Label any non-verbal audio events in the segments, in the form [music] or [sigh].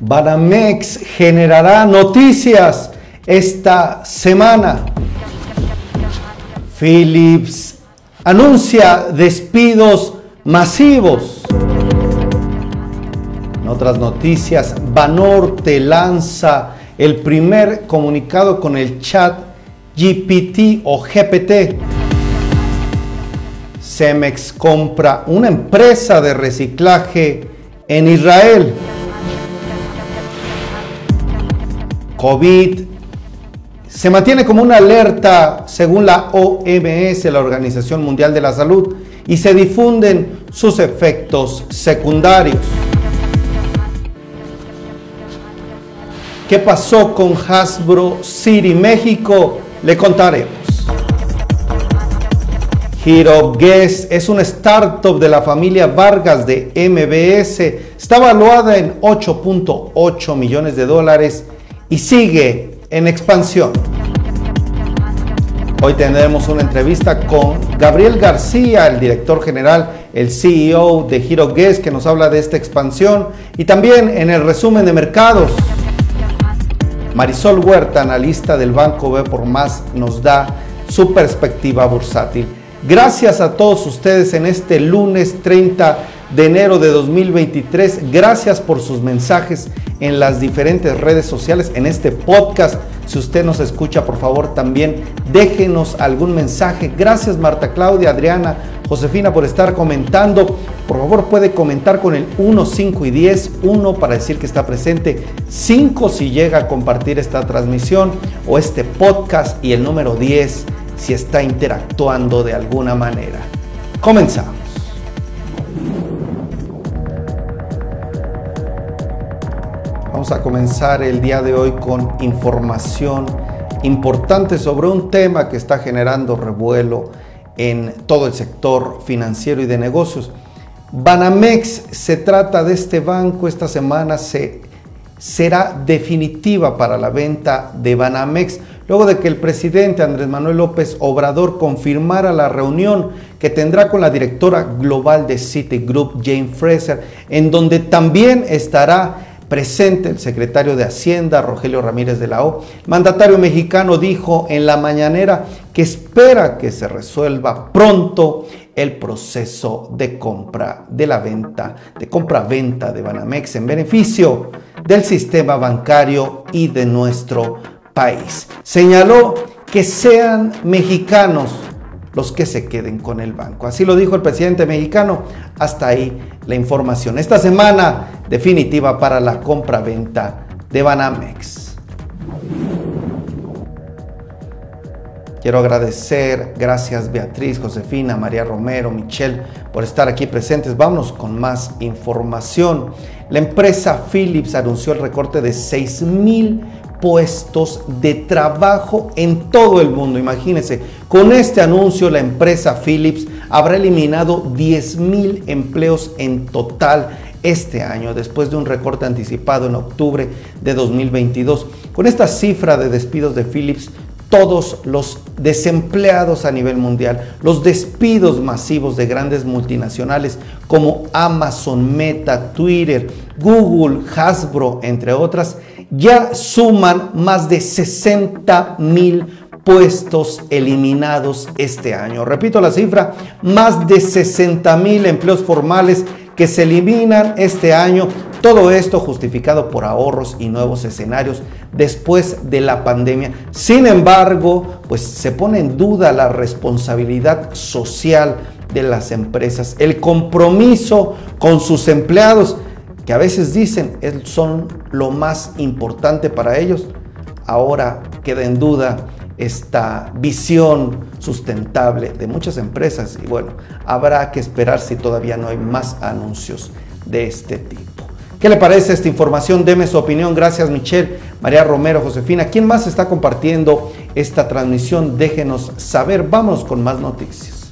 Banamex generará noticias esta semana. Philips anuncia despidos masivos. En otras noticias, Banorte lanza el primer comunicado con el chat GPT o GPT. Cemex compra una empresa de reciclaje en Israel. COVID se mantiene como una alerta según la OMS, la Organización Mundial de la Salud, y se difunden sus efectos secundarios. ¿Qué pasó con Hasbro City México? Le contaremos. Hero Guest es una startup de la familia Vargas de MBS. Está valuada en 8.8 millones de dólares y sigue en expansión. Hoy tendremos una entrevista con Gabriel García, el director general, el CEO de Hero Guest, que nos habla de esta expansión y también en el resumen de mercados. Marisol Huerta, analista del Banco B por Más, nos da su perspectiva bursátil. Gracias a todos ustedes en este lunes 30 de enero de 2023. Gracias por sus mensajes en las diferentes redes sociales, en este podcast. Si usted nos escucha, por favor, también déjenos algún mensaje. Gracias Marta Claudia, Adriana, Josefina por estar comentando. Por favor, puede comentar con el 1, 5 y 10. 1 para decir que está presente. 5 si llega a compartir esta transmisión o este podcast. Y el número 10 si está interactuando de alguna manera. Comenzamos. A comenzar el día de hoy con información importante sobre un tema que está generando revuelo en todo el sector financiero y de negocios. Banamex se trata de este banco, esta semana se, será definitiva para la venta de Banamex luego de que el presidente Andrés Manuel López Obrador confirmara la reunión que tendrá con la directora global de Citigroup, Jane Fraser, en donde también estará presente el secretario de Hacienda, Rogelio Ramírez de la O. Mandatario mexicano dijo en la mañanera que espera que se resuelva pronto el proceso de compra de la venta, de compra-venta de Banamex en beneficio del sistema bancario y de nuestro país. Señaló que sean mexicanos los que se queden con el banco. Así lo dijo el presidente mexicano. Hasta ahí la información. Esta semana definitiva para la compra-venta de Banamex. Quiero agradecer, gracias Beatriz, Josefina, María Romero, Michelle, por estar aquí presentes. Vamos con más información. La empresa Philips anunció el recorte de 6 mil puestos de trabajo en todo el mundo. Imagínense, con este anuncio la empresa Philips habrá eliminado 10 mil empleos en total este año, después de un recorte anticipado en octubre de 2022. Con esta cifra de despidos de Philips, todos los desempleados a nivel mundial, los despidos masivos de grandes multinacionales como Amazon, Meta, Twitter, Google, Hasbro, entre otras, ya suman más de 60 mil puestos eliminados este año. Repito la cifra, más de 60 mil empleos formales que se eliminan este año. Todo esto justificado por ahorros y nuevos escenarios después de la pandemia. Sin embargo, pues se pone en duda la responsabilidad social de las empresas, el compromiso con sus empleados que a veces dicen son lo más importante para ellos, ahora queda en duda esta visión sustentable de muchas empresas y bueno, habrá que esperar si todavía no hay más anuncios de este tipo. ¿Qué le parece esta información? Deme su opinión. Gracias Michelle, María Romero, Josefina. ¿Quién más está compartiendo esta transmisión? Déjenos saber. Vamos con más noticias.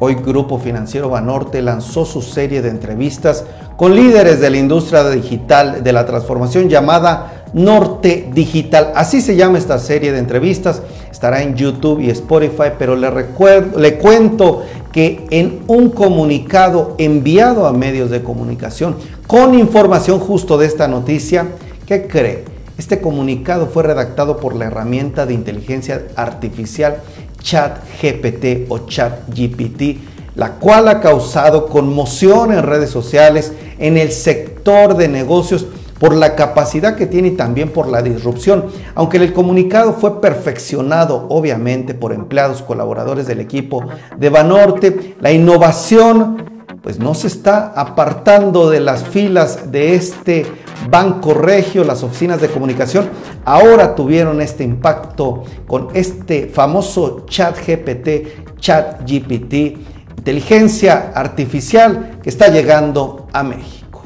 Hoy Grupo Financiero Banorte lanzó su serie de entrevistas con líderes de la industria digital de la transformación llamada Norte Digital. Así se llama esta serie de entrevistas. estará en YouTube y Spotify, pero le, recuerdo, le cuento que en un comunicado enviado a medios de comunicación con información justo de esta noticia, ¿qué cree? Este comunicado fue redactado por la herramienta de inteligencia artificial ChatGPT o ChatGPT, la cual ha causado conmoción en redes sociales, en el sector de negocios, por la capacidad que tiene y también por la disrupción. Aunque el comunicado fue perfeccionado obviamente por empleados, colaboradores del equipo de Banorte, la innovación pues no se está apartando de las filas de este banco regio, las oficinas de comunicación, ahora tuvieron este impacto con este famoso chat GPT, chat GPT, inteligencia artificial que está llegando a México.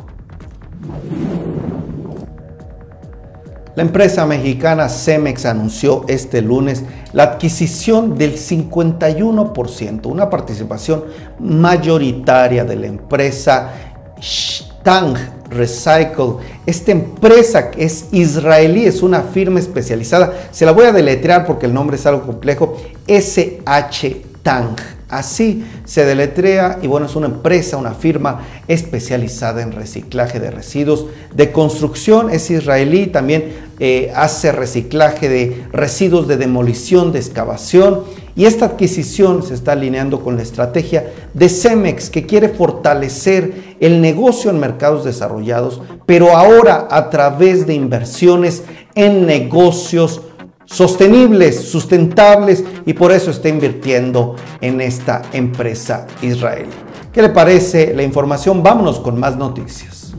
La empresa mexicana Cemex anunció este lunes la adquisición del 51%, una participación mayoritaria de la empresa Stang Recycle. Esta empresa que es israelí, es una firma especializada. Se la voy a deletrear porque el nombre es algo complejo. SH Tang. Así se deletrea y bueno, es una empresa, una firma especializada en reciclaje de residuos de construcción, es israelí, también eh, hace reciclaje de residuos de demolición, de excavación. Y esta adquisición se está alineando con la estrategia de Cemex que quiere fortalecer el negocio en mercados desarrollados, pero ahora a través de inversiones en negocios sostenibles, sustentables y por eso está invirtiendo en esta empresa israelí. ¿Qué le parece la información? Vámonos con más noticias.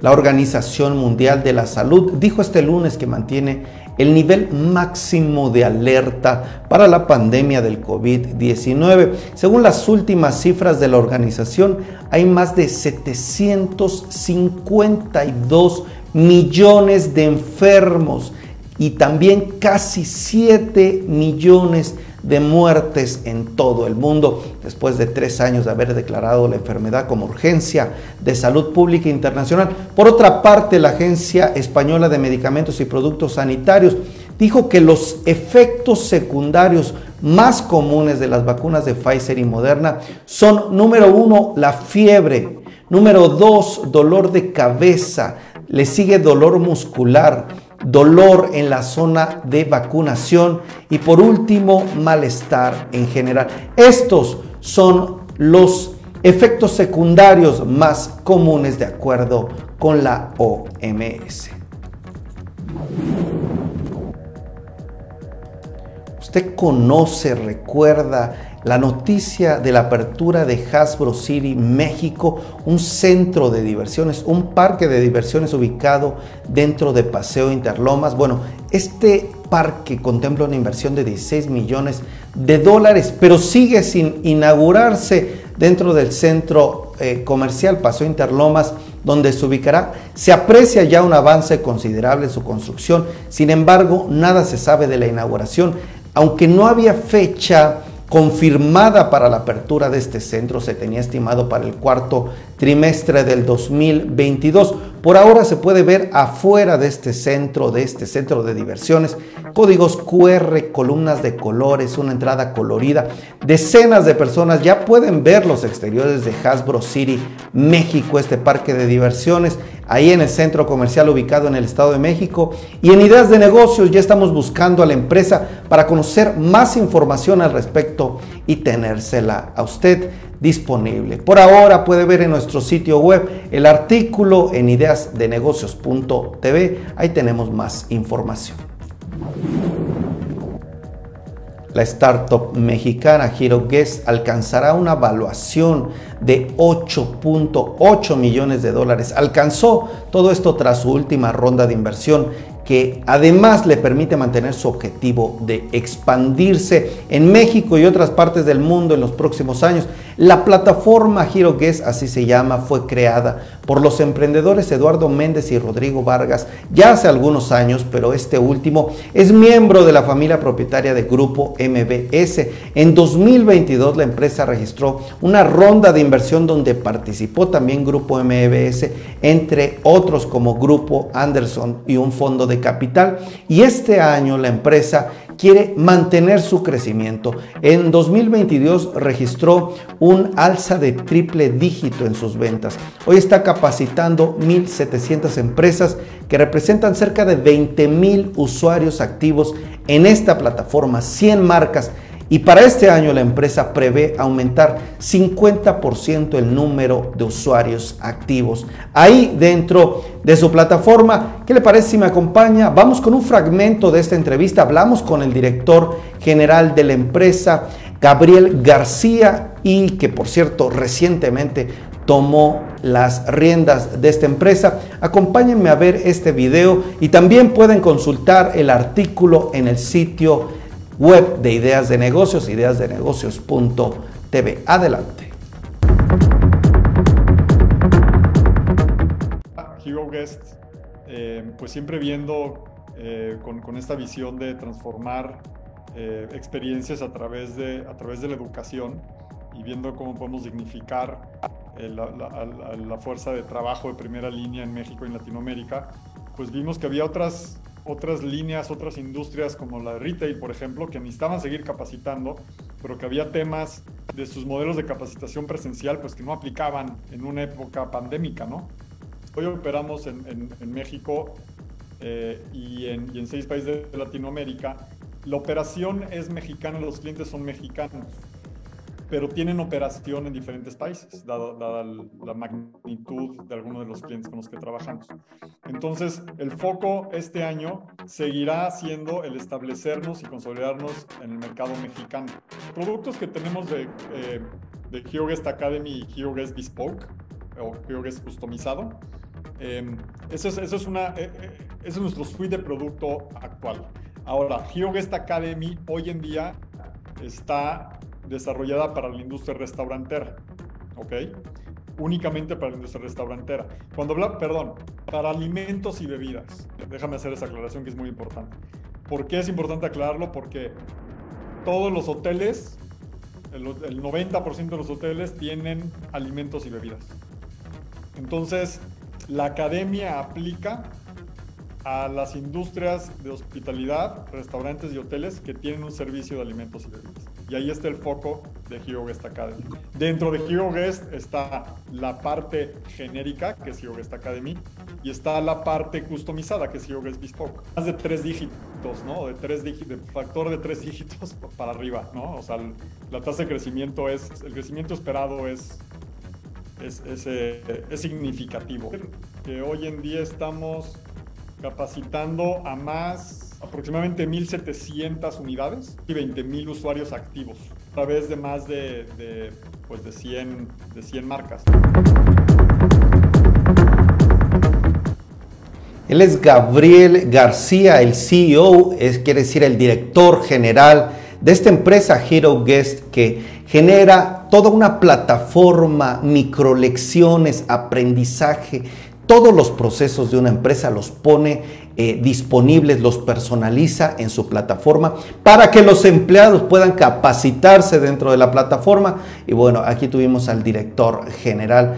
La Organización Mundial de la Salud dijo este lunes que mantiene el nivel máximo de alerta para la pandemia del COVID-19. Según las últimas cifras de la organización, hay más de 752 millones de enfermos y también casi 7 millones de muertes en todo el mundo, después de tres años de haber declarado la enfermedad como urgencia de salud pública internacional. Por otra parte, la Agencia Española de Medicamentos y Productos Sanitarios dijo que los efectos secundarios más comunes de las vacunas de Pfizer y Moderna son, número uno, la fiebre, número dos, dolor de cabeza, le sigue dolor muscular, dolor en la zona de vacunación y por último malestar en general. Estos son los efectos secundarios más comunes de acuerdo con la OMS. Usted conoce, recuerda la noticia de la apertura de Hasbro City México, un centro de diversiones, un parque de diversiones ubicado dentro de Paseo Interlomas. Bueno, este parque contempla una inversión de 16 millones de dólares, pero sigue sin inaugurarse dentro del centro eh, comercial Paseo Interlomas, donde se ubicará. Se aprecia ya un avance considerable en su construcción, sin embargo, nada se sabe de la inauguración, aunque no había fecha confirmada para la apertura de este centro se tenía estimado para el cuarto trimestre del 2022. Por ahora se puede ver afuera de este centro, de este centro de diversiones, códigos QR, columnas de colores, una entrada colorida. Decenas de personas ya pueden ver los exteriores de Hasbro City, México, este parque de diversiones ahí en el centro comercial ubicado en el Estado de México. Y en ideas de negocios ya estamos buscando a la empresa para conocer más información al respecto y tenérsela a usted disponible. Por ahora puede ver en nuestro sitio web el artículo en ideasdenegocios.tv. Ahí tenemos más información. La startup mexicana Hero Guest alcanzará una evaluación de 8.8 millones de dólares. Alcanzó todo esto tras su última ronda de inversión que además le permite mantener su objetivo de expandirse en México y otras partes del mundo en los próximos años. La plataforma HeroGuest, así se llama, fue creada por los emprendedores Eduardo Méndez y Rodrigo Vargas ya hace algunos años, pero este último es miembro de la familia propietaria de Grupo MBS. En 2022 la empresa registró una ronda de inversión donde participó también Grupo MBS, entre otros como Grupo Anderson y un fondo de de capital y este año la empresa quiere mantener su crecimiento. En 2022 registró un alza de triple dígito en sus ventas. Hoy está capacitando 1.700 empresas que representan cerca de 20.000 usuarios activos en esta plataforma, 100 marcas y para este año la empresa prevé aumentar 50% el número de usuarios activos. Ahí dentro de su plataforma, ¿qué le parece si me acompaña? Vamos con un fragmento de esta entrevista. Hablamos con el director general de la empresa, Gabriel García, y que por cierto recientemente tomó las riendas de esta empresa. Acompáñenme a ver este video y también pueden consultar el artículo en el sitio web de Ideas de Negocios, ideasdenegocios.tv. Adelante. Hero Guest, eh, pues siempre viendo eh, con, esta visión de transformar eh, experiencias a través, de, a través de la educación y viendo cómo podemos dignificar la, la fuerza de trabajo de primera línea en México y en Latinoamérica, pues vimos que había otras otras líneas, otras industrias como la de retail, por ejemplo, que necesitaban seguir capacitando, pero que había temas de sus modelos de capacitación presencial, pues que no aplicaban en una época pandémica, ¿no? Hoy operamos en, México eh, y, en, y en seis países de Latinoamérica. La operación es mexicana, los clientes son mexicanos pero tienen operación en diferentes países, dada, la magnitud de algunos de los clientes con los que trabajamos. Entonces, el foco este año seguirá siendo el establecernos y consolidarnos en el mercado mexicano. Productos que tenemos de, eh, de HeroGuest Academy y HeroGuest Bespoke, o HeroGuest customizado, eh, eso, es, eso, es una, eh, eh, es nuestro suite de producto actual. Ahora, HeroGuest Academy hoy en día está desarrollada para la industria restaurantera, ¿ok? Únicamente para la industria restaurantera. Cuando habla, perdón, para alimentos y bebidas. Déjame hacer esa aclaración que es muy importante. ¿Por qué es importante aclararlo? Porque todos los hoteles, el, el 90% de los hoteles tienen alimentos y bebidas. Entonces, la academia aplica a las industrias de hospitalidad, restaurantes y hoteles que tienen un servicio de alimentos y bebidas. Y ahí está el foco de HeroGuest Academy. Dentro de HeroGuest está la parte genérica, que es HeroGuest Academy, y está la parte customizada, que es HeroGuest Bespoke. Más de tres dígitos, ¿no? De tres dígitos, factor de tres dígitos [laughs] para arriba, ¿no? O sea, la tasa de crecimiento es, el crecimiento esperado es es, es, eh, es, significativo. Que hoy en día estamos capacitando a más, aproximadamente 1.700 unidades y 20.000 usuarios activos a través de más de, pues de, 100, de 100 marcas. Él es Gabriel García, el CEO, es, quiere decir el director general de esta empresa Hero Guest que genera toda una plataforma, microlecciones, aprendizaje todos los procesos de una empresa los pone eh, disponibles, los personaliza en su plataforma para que los empleados puedan capacitarse dentro de la plataforma. Y bueno, aquí tuvimos al director general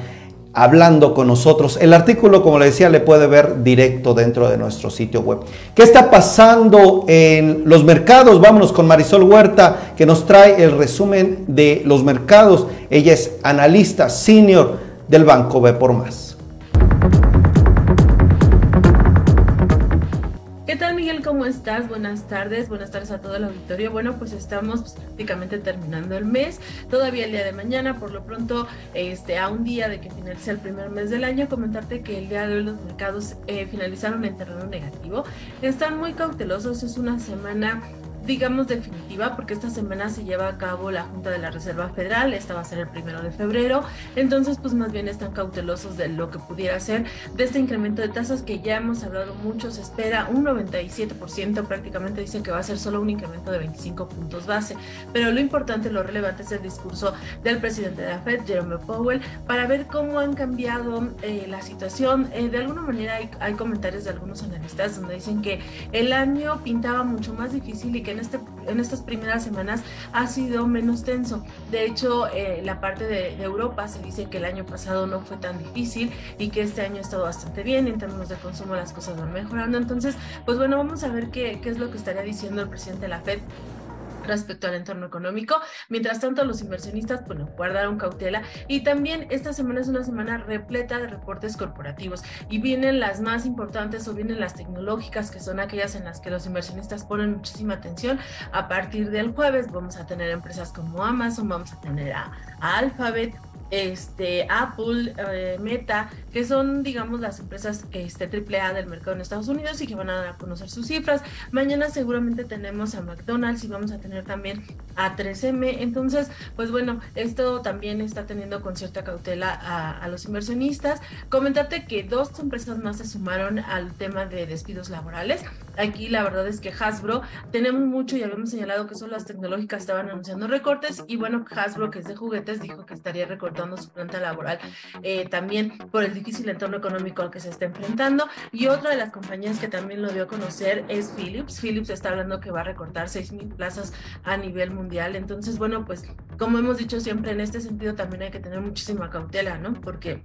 hablando con nosotros. El artículo, como le decía, le puede ver directo dentro de nuestro sitio web. ¿Qué está pasando en los mercados? Vámonos con Marisol Huerta, que nos trae el resumen de los mercados. Ella es analista senior del Banco B por Más. ¿Cómo estás? Buenas tardes, buenas tardes a todo el auditorio. Bueno, pues estamos prácticamente terminando el mes, todavía el día de mañana, por lo pronto, este, a un día de que finalice el primer mes del año, comentarte que el día de hoy los mercados eh, finalizaron en terreno negativo. Están muy cautelosos, es una semana digamos, definitiva, porque esta semana se lleva a cabo la Junta de la Reserva Federal, esta va a ser el primero de febrero, entonces pues más bien están cautelosos de lo que pudiera ser de este incremento de tasas que ya hemos hablado mucho, se espera un 97%, prácticamente dicen que va a ser solo un incremento de 25 puntos base, pero lo importante, lo relevante es el discurso del presidente de la Fed, Jerome Powell, para ver cómo han cambiado eh, la situación. Eh, de alguna manera hay, hay comentarios de algunos analistas donde dicen que el año pintaba mucho más difícil y que en, este, en estas primeras semanas ha sido menos tenso. De hecho, eh, la parte de, Europa se dice que el año pasado no fue tan difícil y que este año ha estado bastante bien. En términos de consumo las cosas van mejorando. Entonces, pues bueno, vamos a ver qué, qué es lo que estaría diciendo el presidente de la Fed respecto al entorno económico. Mientras tanto, los inversionistas, bueno, guardaron cautela y también esta semana es una semana repleta de reportes corporativos y vienen las más importantes o vienen las tecnológicas, que son aquellas en las que los inversionistas ponen muchísima atención. A partir del jueves vamos a tener empresas como Amazon, vamos a tener a, a Alphabet, este, Apple, eh, Meta, que son, digamos, las empresas este, AAA del mercado en Estados Unidos y que van a conocer sus cifras. Mañana seguramente tenemos a McDonald's y vamos a tener también a 3M. Entonces, pues bueno, esto también está teniendo con cierta cautela a, los inversionistas. Comentarte que dos empresas más se sumaron al tema de despidos laborales. Aquí la verdad es que Hasbro, tenemos mucho y habíamos señalado que son las tecnológicas estaban anunciando recortes y bueno, Hasbro, que es de juguetes, dijo que estaría recortando su planta laboral eh, también por el difícil entorno económico al que se está enfrentando. Y otra de las compañías que también lo dio a conocer es Philips. Philips está hablando que va a recortar 6.000 plazas a nivel mundial. Entonces, bueno, pues como hemos dicho siempre, en este sentido también hay que tener muchísima cautela, ¿no? Porque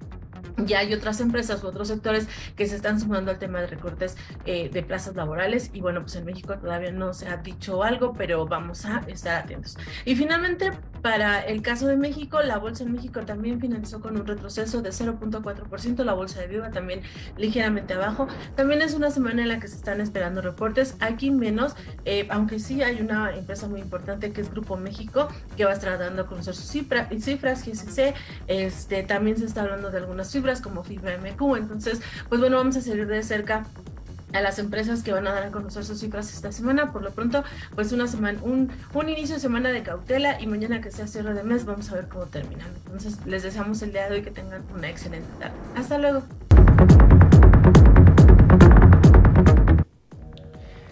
ya hay otras empresas u otros sectores que se están sumando al tema de recortes eh, de plazas laborales y bueno, pues en México todavía no se ha dicho algo, pero vamos a estar atentos. Y finalmente, para el caso de México, la bolsa en México también finalizó con un retroceso de 0.4%, la bolsa de Viva también ligeramente abajo. También es una semana en la que se están esperando reportes, aquí menos, eh, aunque sí hay una empresa muy importante que es Grupo México, que va a estar dando a conocer sus cifras, GCC, este, también se está hablando de algunas fibras como Fibra MQ, entonces, pues bueno, vamos a seguir de cerca a las empresas que van a dar a conocer sus cifras esta semana. Por lo pronto, pues una semana, un, un inicio de semana de cautela y mañana que sea cierre de mes, vamos a ver cómo terminan. Entonces, les deseamos el día de hoy que tengan una excelente tarde. Hasta luego.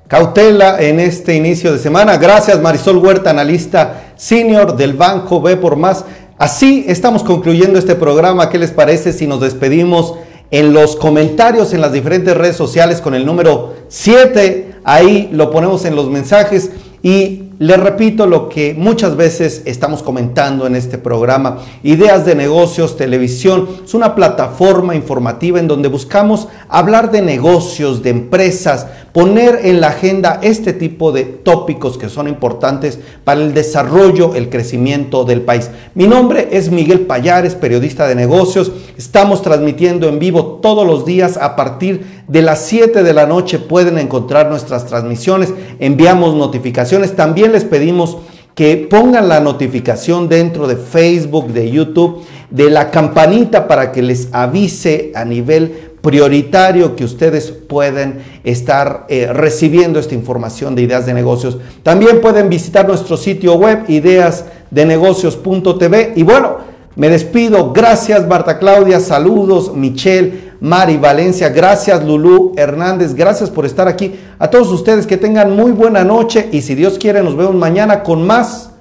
Cautela en este inicio de semana. Gracias Marisol Huerta, analista senior del Banco B por Más. Así estamos concluyendo este programa. ¿Qué les parece si nos despedimos? en los comentarios en las diferentes redes sociales con el número 7. Ahí lo ponemos en los mensajes y les repito lo que muchas veces estamos comentando en este programa. Ideas de negocios, televisión, es una plataforma informativa en donde buscamos hablar de negocios, de empresas, poner en la agenda este tipo de tópicos que son importantes para el desarrollo, el crecimiento del país. Mi nombre es Miguel Payares, periodista de negocios. Estamos transmitiendo en vivo todos los días a partir de las 7 de la noche pueden encontrar nuestras transmisiones, enviamos notificaciones, les pedimos que pongan la notificación dentro de Facebook, de YouTube, de la campanita para que les avise a nivel prioritario que ustedes pueden estar eh, recibiendo esta información de ideas de negocios. También pueden visitar nuestro sitio web ideasdenegocios.tv y bueno, me despido. Gracias Marta Claudia, saludos Michelle. Mari Valencia, gracias Lulú Hernández, gracias por estar aquí. A todos ustedes que tengan muy buena noche y si Dios quiere nos vemos mañana con más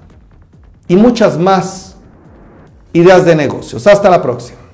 y muchas más ideas de negocios. Hasta la próxima.